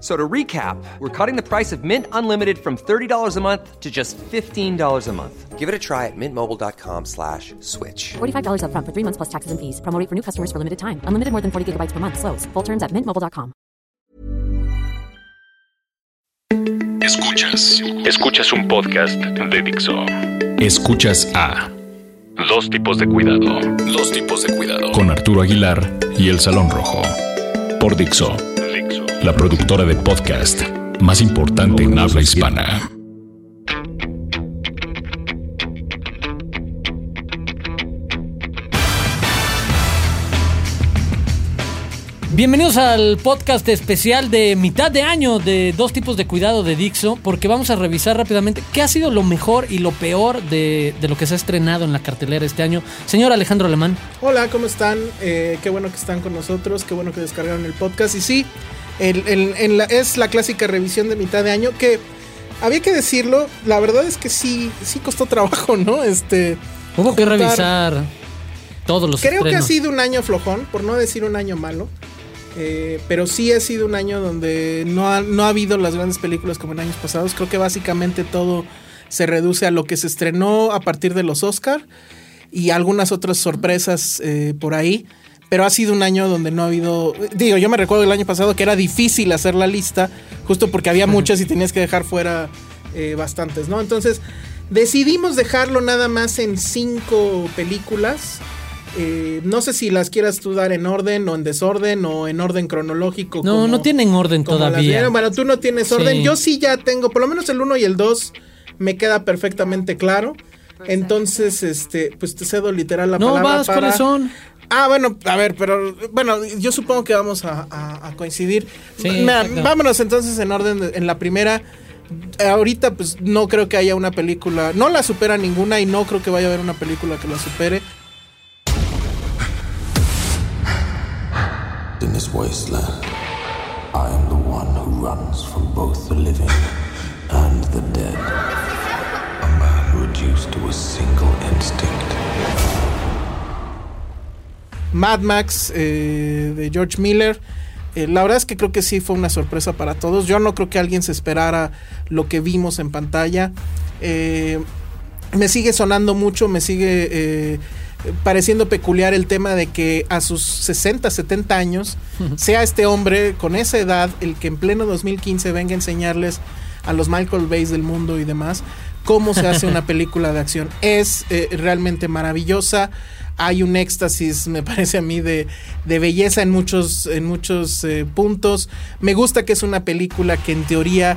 F- So to recap, we're cutting the price of Mint Unlimited from $30 a month to just $15 a month. Give it a try at mintmobile.com slash switch. $45 upfront for three months plus taxes and fees. Promo for new customers for limited time. Unlimited more than 40 gigabytes per month. Slows. Full terms at mintmobile.com. Escuchas. Escuchas un podcast de Dixo. Escuchas a Dos tipos de cuidado. Dos tipos de cuidado. Con Arturo Aguilar y El Salón Rojo. Por Dixo. La productora de podcast más importante en habla hispana. Bienvenidos al podcast especial de mitad de año de dos tipos de cuidado de Dixo, porque vamos a revisar rápidamente qué ha sido lo mejor y lo peor de, de lo que se ha estrenado en la cartelera este año. Señor Alejandro Alemán. Hola, ¿cómo están? Eh, qué bueno que están con nosotros, qué bueno que descargaron el podcast. Y sí, el- el- en la- es la clásica revisión de mitad de año que había que decirlo, la verdad es que sí, sí costó trabajo, ¿no? Este, Hubo que revisar todos los Creo que ha sido un año flojón, por no decir un año malo. Eh, pero sí ha sido un año donde no ha, no ha habido las grandes películas como en años pasados. Creo que básicamente todo se reduce a lo que se estrenó a partir de los Oscar y algunas otras sorpresas eh, por ahí. Pero ha sido un año donde no ha habido. Digo, yo me recuerdo el año pasado que era difícil hacer la lista, justo porque había muchas y tenías que dejar fuera eh, bastantes, ¿no? Entonces decidimos dejarlo nada más en cinco películas. Eh, no sé si las quieras tú dar en orden o en desorden o en orden cronológico. No, como- no tienen orden todavía. Bueno, tú no tienes orden. Sí. Yo sí ya tengo, por lo menos el 1 y el 2 me queda perfectamente claro. Entonces, este, pues te cedo literal la No, palabra vas, para... ¿cuáles son? Ah, bueno, a ver, pero bueno, yo supongo que vamos a, a- a coincidir. Sí, vámonos entonces en orden, de- en la primera. Ahorita pues no creo que haya una película, no la supera ninguna y no creo que vaya a haber una película que la supere. In this wasteland, I am the one who runs from both the living and the dead. A man reduced to a single instinct. Mad Max eh, de George Miller. Eh, la verdad es que creo que sí fue una sorpresa para todos. Yo no creo que alguien se esperara lo que vimos en pantalla. Eh, me sigue sonando mucho, me sigue eh, pareciendo peculiar el tema de que a sus 60, 70 años sea este hombre con esa edad el que en pleno 2015 venga a enseñarles a los Michael Bays del mundo y demás cómo se hace una película de acción. Es eh, realmente maravillosa. Hay un éxtasis, me parece a mí, de, de belleza en muchos, en muchos eh, puntos. Me gusta que es una película que en teoría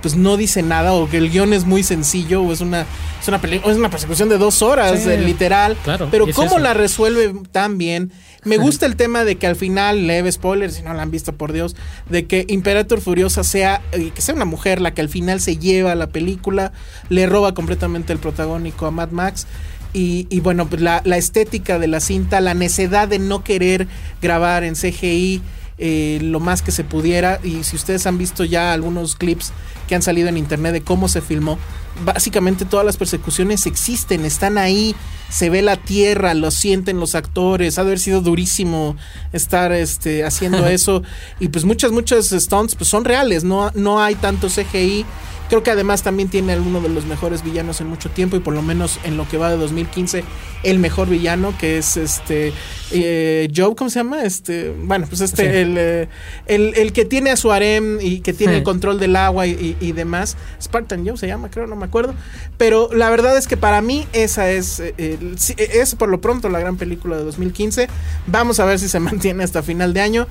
pues no dice nada o que el guion es muy sencillo o es una es una o es una persecución de dos horas Sí, eh, literal. Claro, pero es cómo eso. la resuelve tan bien me gusta el tema de que al final leve spoiler si no la han visto por Dios de que Imperator Furiosa sea eh, que sea una mujer la que al final se lleva la película le roba completamente el protagónico a Mad Max y, y bueno, pues la, la estética de la cinta, la necedad de no querer grabar en CGI eh, lo más que se pudiera. Y si ustedes han visto ya algunos clips que han salido en internet de cómo se filmó, básicamente todas las persecuciones existen, están ahí, se ve la tierra, lo sienten los actores, ha de haber sido durísimo estar este, haciendo eso. Y pues muchas, muchas stunts pues son reales, no, no hay tanto CGI. Creo que además también tiene uno de los mejores villanos en mucho tiempo y por lo menos en lo que va de 2015 el mejor villano que es este eh, Joe, ¿cómo se llama? Este, bueno, pues este Sí. el, eh, el, el que tiene a su harem y que tiene Sí. el control del agua y, y- y demás. Spartan Joe se llama, creo, no me acuerdo. Pero la verdad es que para mí esa es eh, eh, es por lo pronto la gran película de 2015. Vamos a ver si se mantiene hasta final de año,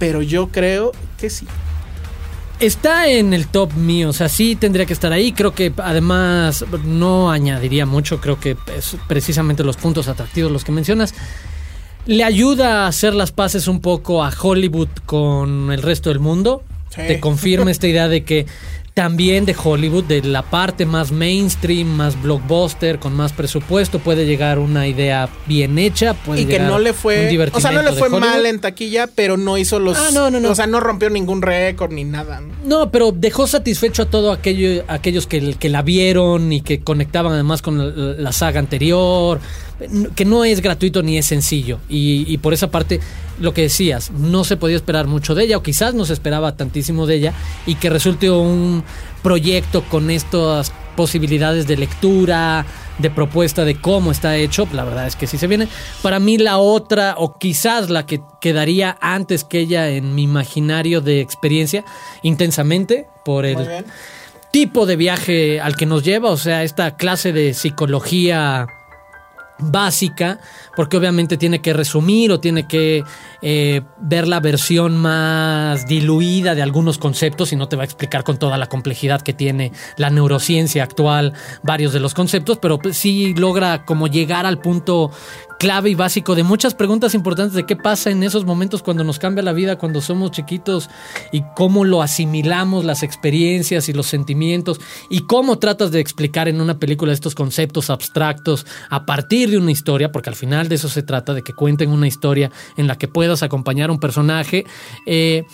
pero yo creo que sí. Está en el top mío, o sea, sí tendría que estar ahí. Creo que además no añadiría mucho, creo que es precisamente los puntos atractivos los que mencionas. Le ayuda a hacer las paces un poco a Hollywood con el resto del mundo. Sí. Te confirma esta idea de que también de Hollywood, de la parte más mainstream, más blockbuster, con más presupuesto, puede llegar una idea bien hecha. Puede Y que no le fue, o sea, no le fue mal en taquilla, pero no hizo los, Ah, no, no, no. o sea, no rompió ningún récord ni nada. ¿no? No, pero dejó satisfecho a todos aquello, aquellos que, que la vieron y que conectaban además con la, la saga anterior, que no es gratuito ni es sencillo. Y, y por esa parte, lo que decías, no se podía esperar mucho de ella, o quizás no se esperaba tantísimo de ella, y que resulte un proyecto con estas posibilidades de lectura, de propuesta de cómo está hecho, la verdad es que sí se viene. Para mí la otra, o quizás la que quedaría antes que ella en mi imaginario de experiencia, intensamente, por el tipo de viaje al que nos lleva, o sea, esta clase de psicología básica, porque obviamente tiene que resumir o tiene que eh, ver la versión más diluida de algunos conceptos y no te va a explicar con toda la complejidad que tiene la neurociencia actual varios de los conceptos, pero pues, sí logra como llegar al punto clave y básico de muchas preguntas importantes de qué pasa en esos momentos cuando nos cambia la vida, cuando somos chiquitos y cómo lo asimilamos, las experiencias y los sentimientos y cómo tratas de explicar en una película estos conceptos abstractos a partir de una historia, porque al final de eso se trata, de que cuenten una historia en la que puedas acompañar a un personaje. eh,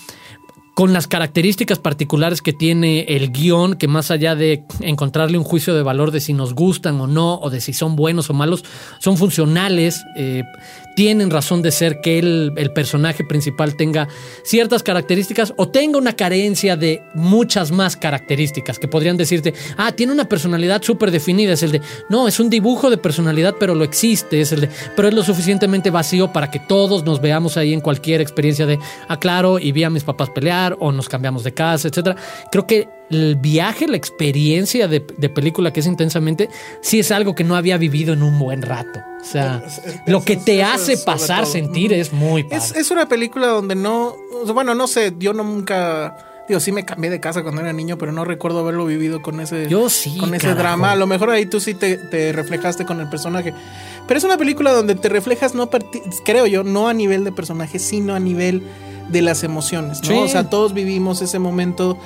con las características particulares que tiene el guion, que más allá de encontrarle un juicio de valor de si nos gustan o no, o de si son buenos o malos, son funcionales, eh, tienen razón de ser que el, el personaje principal tenga ciertas características o tenga una carencia de muchas más características, que podrían decirte, ah, tiene una personalidad súper definida, es el de, no, es un dibujo de personalidad, pero lo existe, es el de, pero es lo suficientemente vacío para que todos nos veamos ahí en cualquier experiencia de, ah, claro, y vi a mis papás pelear, o nos cambiamos de casa, etcétera. Creo que el viaje, la experiencia de, de película que es intensamente, sí es algo que no había vivido en un buen rato. O sea, lo que te hace pasar, sentir es muy padre. Es, es una película donde no, bueno, no sé, yo no nunca, digo, sí me cambié de casa cuando era niño, pero no recuerdo haberlo vivido con ese, Yo sí, con ese carajo. drama. A lo mejor ahí tú sí te, te reflejaste con el personaje, pero es una película donde te reflejas no, creo yo, no a nivel de personaje, sino a nivel de las emociones, ¿no? Sí. O sea, todos vivimos ese momento.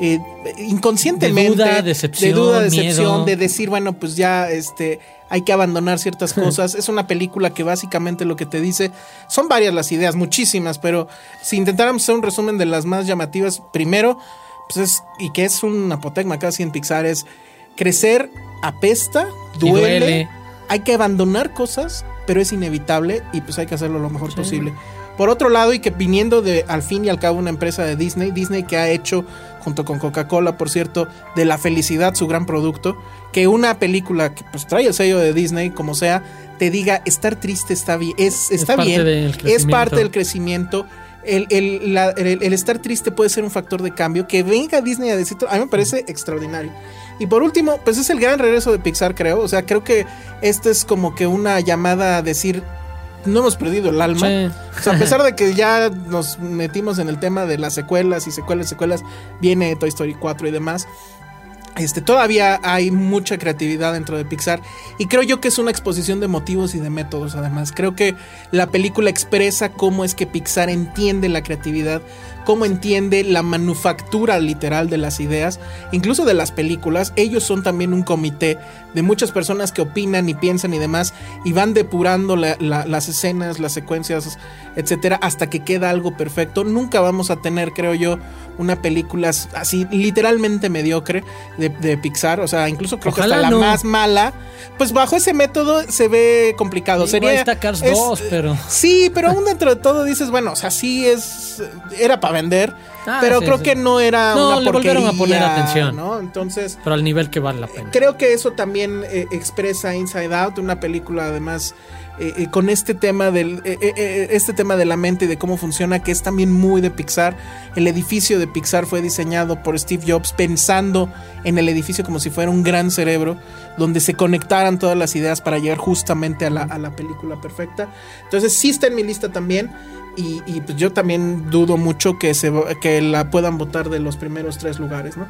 eh, inconscientemente De duda, decepción, de duda, decepción, miedo. de decir, bueno, pues ya este hay que abandonar ciertas cosas. es una película que básicamente lo que te dice son varias las ideas, muchísimas, pero si intentáramos hacer un resumen de las más llamativas, primero, pues es y que es un apotegma casi en Pixar es crecer apesta, duele. hay que abandonar cosas, pero es inevitable y pues hay que hacerlo lo mejor posible. Por otro lado, y que viniendo de al fin y al cabo una empresa de Disney, Disney que ha hecho, junto con Coca-Cola, por cierto, de la felicidad su gran producto, que una película que pues trae el sello de Disney, como sea, te diga estar triste está bien, es, está parte bien, del es crecimiento. parte del crecimiento. El, el- la- el- el estar triste puede ser un factor de cambio. Que venga Disney a decir, a mí me parece extraordinario. Y por último, pues es el gran regreso de Pixar, creo. O sea, creo que esto es como que una llamada a decir, no hemos perdido el alma. Sí. O sea, a pesar de que ya nos metimos en el tema de las secuelas y secuelas, secuelas, viene Toy Story 4 y demás. Este, todavía hay mucha creatividad dentro de Pixar y creo yo que es una exposición de motivos y de métodos además. Creo que la película expresa cómo es que Pixar entiende la creatividad, cómo entiende la manufactura literal de las ideas, incluso de las películas. Ellos son también un comité de muchas personas que opinan y piensan y demás y van depurando la- la- las escenas, las secuencias, etcétera, hasta que queda algo perfecto. Nunca vamos a tener, creo yo, una película así literalmente mediocre de, de Pixar. O sea, incluso creo que hasta no. la más mala. Pues bajo ese método se ve complicado. Sería, está Cars es- 2, pero- Sí, pero aún dentro de todo dices, bueno, o sea, sí es. Era para vender. Ah, pero sí, creo sí. que no era No, una le volvieron a porquería, poner atención. ¿no? Entonces, Pero al nivel que vale la pena. creo que eso también eh, expresa Inside Out, una película además eh, eh, con este tema del eh, eh, este tema de la mente y de cómo funciona que es también muy de Pixar. El edificio de Pixar fue diseñado por Steve Jobs pensando en el edificio como si fuera un gran cerebro donde se conectaran todas las ideas para llegar justamente a la, a la película perfecta. Entonces sí está en mi lista también. Y, y, pues yo también dudo mucho que, se, que la puedan votar de los primeros tres lugares, ¿no?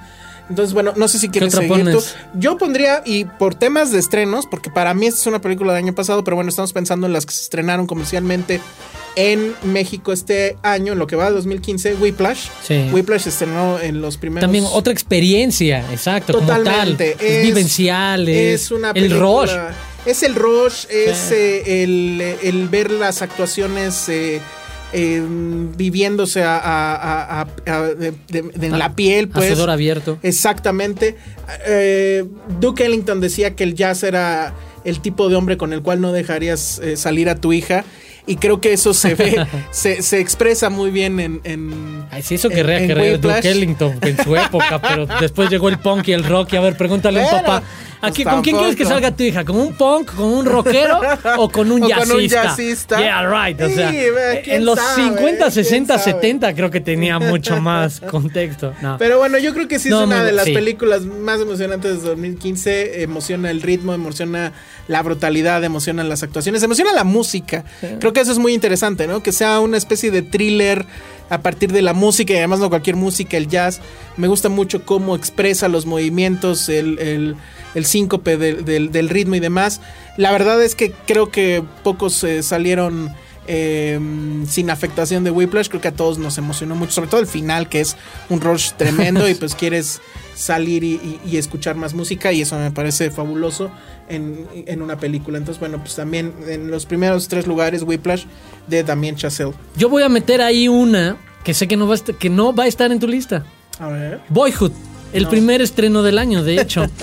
Entonces, bueno, no sé si quieres seguir tú. pones? Yo pondría, y por temas de estrenos, porque para mí esta es una película del año pasado, pero bueno, estamos pensando en las que se estrenaron comercialmente en México este año, en lo que va de 2015, Whiplash. Sí. Whiplash se estrenó en los primeros... También otra experiencia, exacto, como tal. Totalmente. Es, vivencial, es, es una el película- rush. Es el rush, es eh, el, el ver las actuaciones eh, eh, viviéndose a, a- a- de- de- de- en la piel, pues. Hacedor abierto. Exactamente. Eh, Duke Ellington decía que el jazz era el tipo de hombre con el cual no dejarías eh, salir a tu hija. Y creo que eso se ve, se, se expresa muy bien en. en Ay, sí, eso querría en Whiplash. Duke Ellington en su época, pero después llegó el punk y el rock. Y a ver, pregúntale a un papá. Aquí, ¿Con quién quieres que salga tu hija? ¿Con un punk, con un rockero o con un O jazzista? con un jazzista. Yeah, right. O Sí, sea, ve, ¿quién en los sabe? 50, ¿Quién 60, sabe? 70 creo que tenía mucho más contexto. No. Pero bueno, yo creo que sí No, es una de las sí. películas más emocionantes de 2015. Emociona el ritmo, emociona la brutalidad, emociona las actuaciones, emociona la música. Creo que eso es muy interesante, ¿no? Que sea una especie de thriller a partir de la música y además no cualquier música, el jazz. Me gusta mucho cómo expresa los movimientos, el, el- el síncope del, del- del ritmo y demás. La verdad es que creo que pocos eh, salieron eh, sin afectación de Whiplash. Creo que a todos nos emocionó mucho, sobre todo el final, que es un rush tremendo y pues quieres salir y, y- y escuchar más música y eso me parece fabuloso en, en una película. Entonces, bueno, pues también en los primeros tres lugares, Whiplash de Damien Chazelle. Yo voy a meter ahí una que sé que no va a, que no va a estar en tu lista. A ver. Boyhood. El primer estreno del año, de hecho.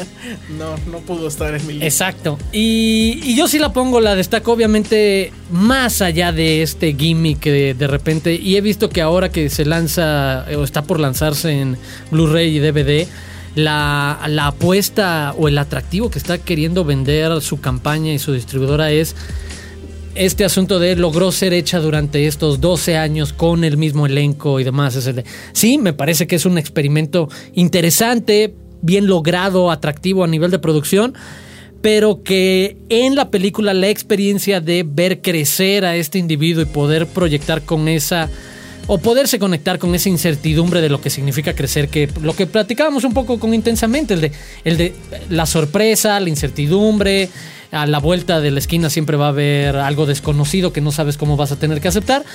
No, no pudo estar en mi lista. Exacto. Y, y yo sí la pongo, la destaco obviamente más allá de este gimmick de, de repente. Y he visto que ahora que se lanza o está por lanzarse en Blu-ray y DVD, la, la apuesta o el atractivo que está queriendo vender su campaña y su distribuidora es este asunto de logró ser hecha durante estos 12 años con el mismo elenco y demás. Sí, me parece que es un experimento interesante, bien logrado, atractivo a nivel de producción, pero que en la película la experiencia de ver crecer a este individuo y poder proyectar con esa o poderse conectar con esa incertidumbre de lo que significa crecer, que lo que platicábamos un poco con intensamente, el de, el de la sorpresa, la incertidumbre, a la vuelta de la esquina siempre va a haber algo desconocido que no sabes cómo vas a tener que aceptar,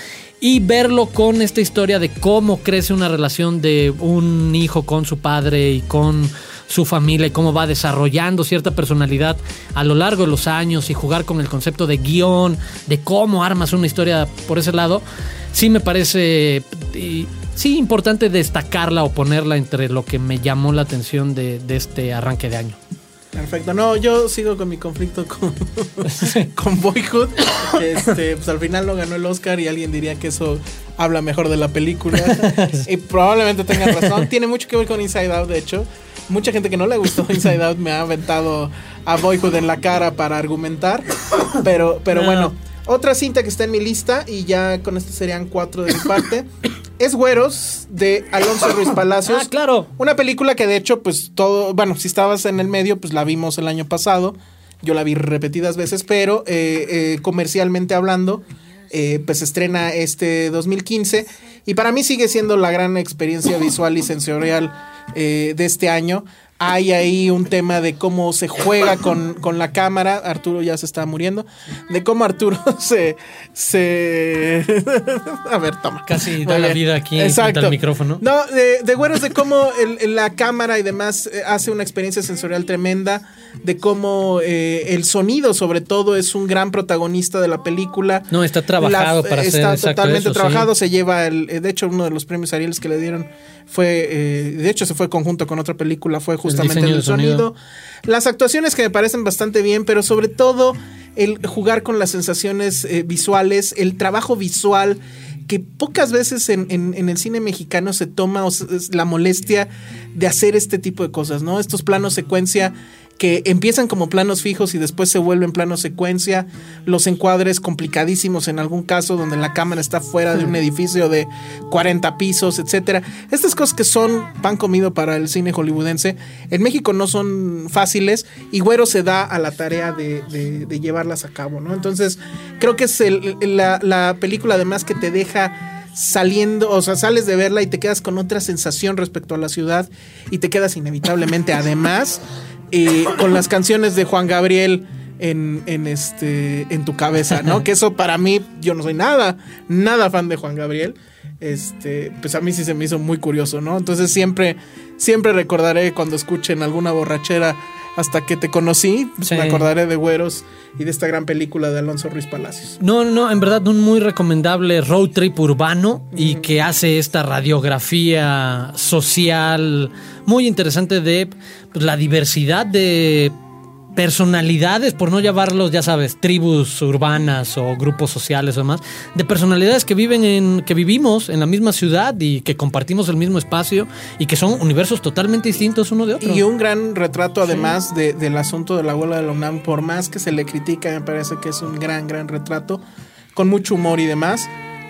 y verlo con esta historia de cómo crece una relación de un hijo con su padre y con su familia y cómo va desarrollando cierta personalidad a lo largo de los años y jugar con el concepto de guion, de cómo armas una historia por ese lado, sí me parece y- sí importante destacarla o ponerla entre lo que me llamó la atención de, de este arranque de año. Perfecto. No, yo sigo con mi conflicto con, con Boyhood. Este, pues al final no ganó el Oscar y alguien diría que eso habla mejor de la película. y probablemente tengan razón. Tiene mucho que ver con Inside Out, de hecho. Mucha gente que no le gustó Inside Out me ha aventado a Boyhood en la cara para argumentar. Pero, pero No. bueno. Otra cinta que está en mi lista, y ya con esto serían cuatro de mi parte, es Güeros de Alonso Ruiz Palacios. Ah, claro. Una película que de hecho, pues todo, bueno, si estabas en el medio, pues la vimos el año pasado. Yo la vi repetidas veces, pero eh, eh, comercialmente hablando, eh, pues estrena este 2015. Y para mí sigue siendo la gran experiencia visual y sensorial eh, de este año. Hay ahí un tema de cómo se juega con, con la cámara. Arturo ya se está muriendo. De cómo Arturo se. se... A ver, toma. Casi da la vida aquí al micrófono. No, de, de güeros de cómo el- el- la cámara y demás eh, hace una experiencia sensorial tremenda, de cómo eh, el sonido sobre todo es un gran protagonista de la película. No, está trabajado para hacer Está totalmente eso, sí. trabajado, se lleva el, eh, de hecho uno de los premios Ariel que le dieron fue, eh, de hecho se fue conjunto con otra película, fue justamente el, sonido. sonido. Las actuaciones que me parecen bastante bien, pero sobre todo el jugar con las sensaciones eh, visuales, el trabajo visual que pocas veces en, en- en el cine mexicano se toma o la molestia de hacer este tipo de cosas, ¿no? Estos planos secuencia que empiezan como planos fijos y después se vuelven plano secuencia, los encuadres complicadísimos en algún caso donde la cámara está fuera de un edificio de 40 pisos, etcétera. Estas cosas que son pan comido para el cine hollywoodense, en México no son fáciles y Güero se da a la tarea de, de- de llevarlas a cabo, ¿no? Entonces, creo que es el- la, la película además que te deja saliendo, o sea, sales de verla y te quedas con otra sensación respecto a la ciudad y te quedas inevitablemente además eh, con las canciones de Juan Gabriel en, en este en tu cabeza, ¿no? Que eso para mí, yo no soy nada, nada fan de Juan Gabriel. Este, pues a mí sí se me hizo muy curioso, ¿no? Entonces siempre, siempre recordaré cuando escuchen alguna borrachera hasta que te conocí, pues Sí. me acordaré de Güeros y de esta gran película de Alonso Ruiz Palacios. No, no, en verdad un muy recomendable road trip urbano y que hace esta radiografía social muy interesante de pues, la diversidad de personalidades, por no llamarlos, ya sabes, tribus urbanas o grupos sociales o demás, de personalidades que viven en, que vivimos en la misma ciudad y que compartimos el mismo espacio y que son universos totalmente distintos uno de otro. Y un gran retrato además de- del asunto de la huelga de la UNAM, por más que se le critica, me parece que es un gran, gran retrato, con mucho humor y demás.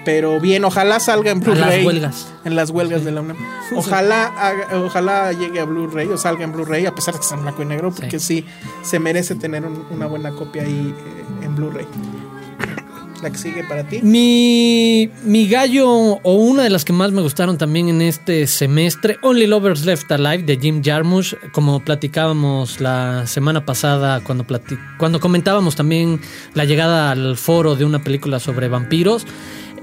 Pero bien, ojalá salga en A las Blu-ray. huelgas. En las huelgas de la UNAM. Ojalá, haga- ojalá llegue a Blu-ray o salga en Blu-ray, a pesar de que está en blanco y negro, porque sí, se merece tener un- una buena copia ahí eh, en Blu-ray. La que sigue para ti. Mi, mi gallo, o una de las que más me gustaron también en este semestre, Only Lovers Left Alive de Jim Jarmusch, como platicábamos la semana pasada cuando, cuando comentábamos también la llegada al foro de una película sobre vampiros.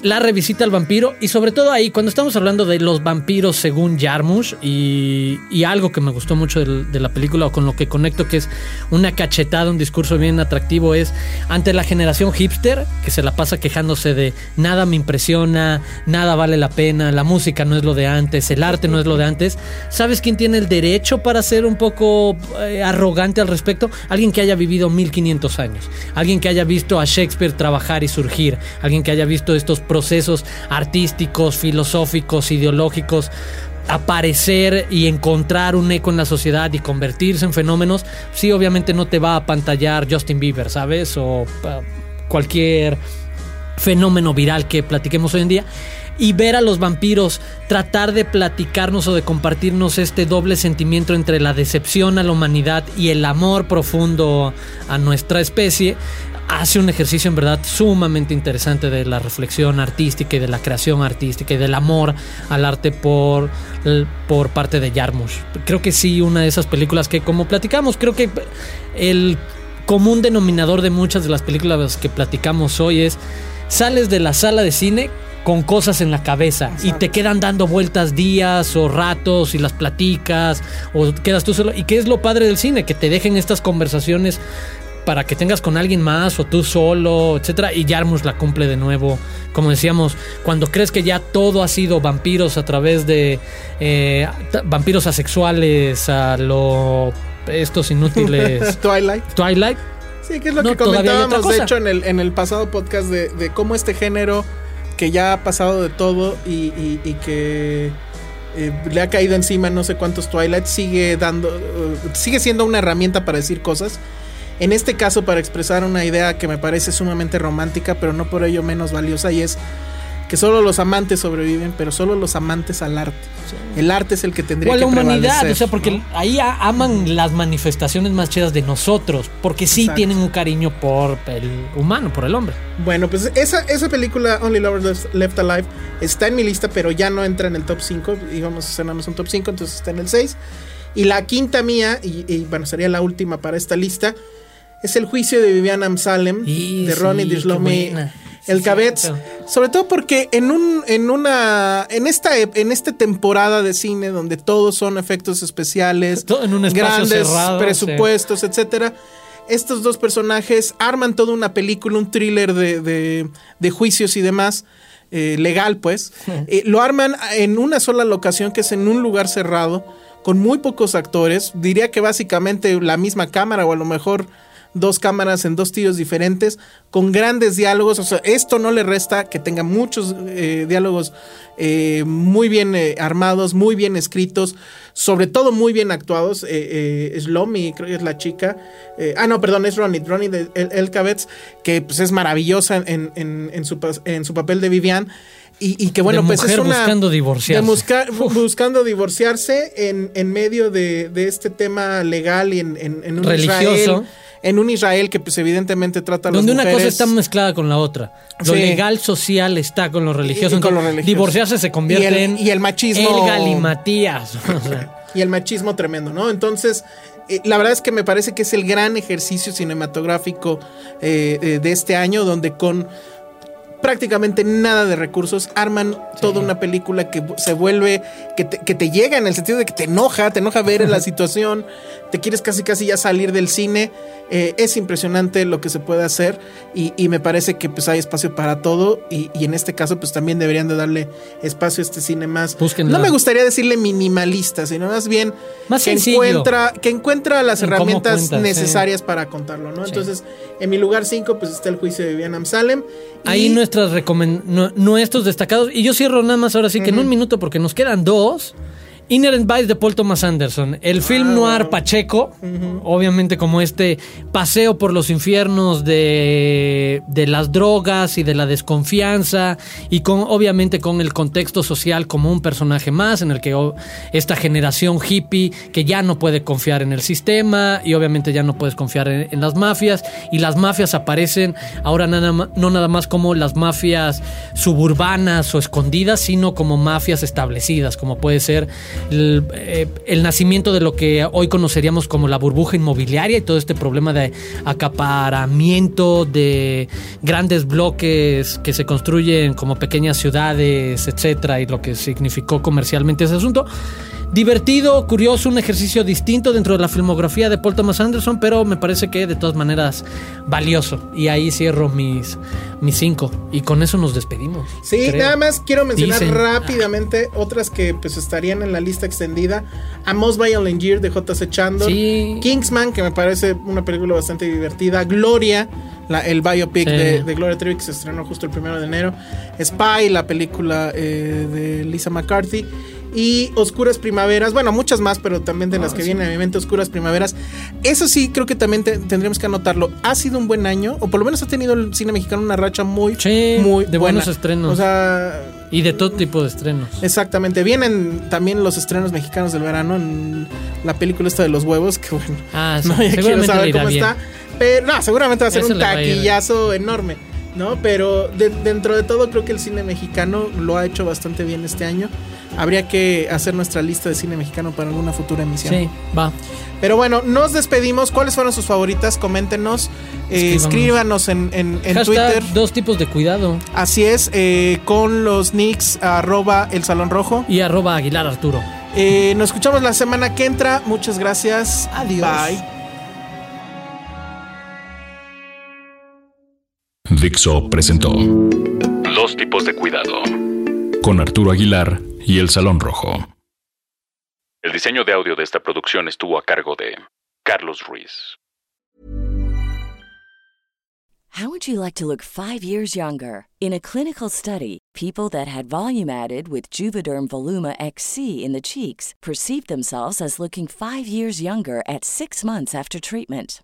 La revisita al vampiro y sobre todo ahí, cuando estamos hablando de los vampiros según Jarmusch y, algo que me gustó mucho de, la película o con lo que conecto que es una cachetada, un discurso bien atractivo es ante la generación hipster que se la pasa quejándose de nada me impresiona, nada vale la pena, la música no es lo de antes, el arte no es lo de antes. ¿Sabes quién tiene el derecho para ser un poco eh, arrogante al respecto? Alguien que haya vivido 1500 años, alguien que haya visto a Shakespeare trabajar y surgir, alguien que haya visto estos procesos artísticos, filosóficos, ideológicos aparecer y encontrar un eco en la sociedad y convertirse en fenómenos, sí, obviamente no te va a pantallar Justin Bieber, ¿sabes? O cualquier fenómeno viral que platiquemos hoy en día. Y ver a los vampiros tratar de platicarnos o de compartirnos este doble sentimiento entre la decepción a la humanidad y el amor profundo a nuestra especie, hace un ejercicio en verdad sumamente interesante de la reflexión artística y de la creación artística y del amor al arte por, por parte de Jarmusch. Creo que sí, una de esas películas que como platicamos, creo que el común denominador de muchas de las películas que platicamos hoy es sales de la sala de cine con cosas en la cabeza y te quedan dando vueltas días o ratos y las platicas o quedas tú solo. ¿Y qué es lo padre del cine? Que te dejen estas conversaciones para que tengas con alguien más o tú solo, etcétera. Y Jarmusch la cumple de nuevo. Como decíamos, cuando crees que ya todo ha sido vampiros a través de eh, vampiros asexuales, a lo estos inútiles Twilight. Twilight. Sí, que es lo No, que comentábamos, de hecho, en el, en el pasado podcast de, de cómo este género que ya ha pasado de todo y, y- y que eh, le ha caído encima no sé cuántos Twilight, sigue dando, eh, sigue siendo una herramienta para decir cosas. En este caso, para expresar una idea que me parece sumamente romántica, pero no por ello menos valiosa, y es que solo los amantes sobreviven, pero solo los amantes al arte. El arte es el que tendría O a que la humanidad, o sea, porque ¿no? ahí aman las manifestaciones más chidas de nosotros, porque sí Exacto. tienen un cariño por el humano, por el hombre. Bueno, pues esa, esa película Only Lovers Left, Alive está en mi lista, pero ya no entra en el top 5. Íbamos a hacernos un top 5, entonces está en el 6. Y la quinta mía, y, y, bueno, sería la última para esta lista, es El juicio de Vivian Amsalem, de sí, Ronnie qué Dishlomi. El Sí, Cabets. cierto. Sobre todo porque en un, en una, en esta, ep- en esta temporada de cine donde todos son efectos especiales, Todo en un espacio grandes cerrado, presupuestos, etcétera. Estos dos personajes arman toda una película, un thriller de, de- de juicios y demás, eh, legal pues. Eh, lo arman en una sola locación que es en un lugar cerrado, con muy pocos actores. Diría que básicamente la misma cámara o a lo mejor dos cámaras en dos tiros diferentes, con grandes diálogos. O sea, esto no le resta que tenga muchos eh, diálogos eh, muy bien eh, armados, muy bien escritos, sobre todo muy bien actuados. Eh, eh, Slomi, creo que es la chica. Ah, no, perdón, es Ronnie, Ronnie de El- Elkabetz, que pues es maravillosa en, en- en su, pas- en su papel de Vivian. Y, y que bueno, De pues es mujer una. buscando divorciarse. de busca- buscando divorciarse en, en medio de, de este tema legal y en, en- en un Religioso. Israel. En un Israel que pues evidentemente trata a las Donde una cosa está mezclada con la otra. Lo Sí. legal social está con lo religioso. Y- con lo Entonces, religioso. Divorciarse se convierte Y el- en y el machismo- El galimatías. O sea, y el machismo tremendo, ¿no? Entonces, eh, la verdad es que me parece que es el gran ejercicio cinematográfico eh, eh, de este año, donde con prácticamente nada de recursos arman toda una película que se vuelve, que te, que te llega en el sentido de que te enoja, te enoja ver la situación, te quieres casi casi ya salir del cine. Eh, es impresionante lo que se puede hacer y, y me parece que pues hay espacio para todo y, y en este caso pues también deberían de darle espacio a este cine más. No me gustaría decirle minimalista, sino más bien Más que sencillo. encuentra que encuentra las herramientas necesarias para contarlo, ¿no? Entonces, en mi lugar 5 pues está el juicio de Vivian Amsalem. y- Ahí nuestras nu- nuestros destacados. Y yo cierro nada más ahora sí que en un minuto porque nos quedan dos. Inherent Vice de Paul Thomas Anderson. El film noir Pacheco. Obviamente como este paseo por los infiernos de, de las drogas y de la desconfianza. Y con obviamente con el contexto social como un personaje más en el que oh, esta generación hippie que ya no puede confiar en el sistema y obviamente ya no puedes confiar en, en las mafias. Y las mafias aparecen ahora nada no nada más como las mafias suburbanas o escondidas, sino como mafias establecidas, como puede ser el, eh, el nacimiento de lo que hoy conoceríamos como la burbuja inmobiliaria y todo este problema de acaparamiento de grandes bloques que se construyen como pequeñas ciudades, etcétera, y lo que significó comercialmente ese asunto. Divertido, curioso, un ejercicio distinto dentro de la filmografía de Paul Thomas Anderson, pero me parece que de todas maneras valioso. Y ahí cierro mis, mis cinco. Y con eso nos despedimos. Sí, creo. nada más quiero mencionar Dicen. rápidamente otras que pues estarían en la lista extendida. A Most Violent Year de J.C. Chandor. Sí. Kingsman, que me parece una película bastante divertida. Gloria, la- el biopic Sí. de, de Gloria Trevi que se estrenó justo el primero de enero. Spy, la película eh, de Lisa McCarthy. Y Oscuras Primaveras, bueno, muchas más, pero también de Ah, las que vienen a mi mente, Oscuras Primaveras. Eso sí, creo que también te- tendríamos que anotarlo. Ha sido un buen año, o por lo menos ha tenido el cine mexicano una racha muy, Sí, muy de buena. buenos estrenos. O sea, Y de todo tipo de estrenos. exactamente. Vienen también los estrenos mexicanos del verano en la película esta de los huevos, que bueno. Ah, sí. no, ya quiero saber cómo bien. está. Pero no, seguramente va a ser Ese un taquillazo enorme, ¿no? Pero de- dentro de todo creo que el cine mexicano lo ha hecho bastante bien este año. Habría que hacer nuestra lista de cine mexicano para alguna futura emisión. Sí, va. Pero bueno, nos despedimos. ¿Cuáles fueron sus favoritas? Coméntenos. Eh, Escríbanos. en, en- en Hashtag Twitter. dos tipos de cuidado. Así es, eh, con los nicks arroba el salón rojo. Y arroba Aguilar Arturo. Eh, nos escuchamos la semana que entra. Muchas gracias. Adiós. Bye. Dixo presentó Dos tipos de cuidado con Arturo Aguilar y El Salón Rojo. El diseño de audio de esta producción estuvo a cargo de Carlos Ruiz. How would you like to look five years younger? In a clinical study, people that had volume added with Juvederm Voluma XC in the cheeks perceived themselves as looking five years younger at six months after treatment.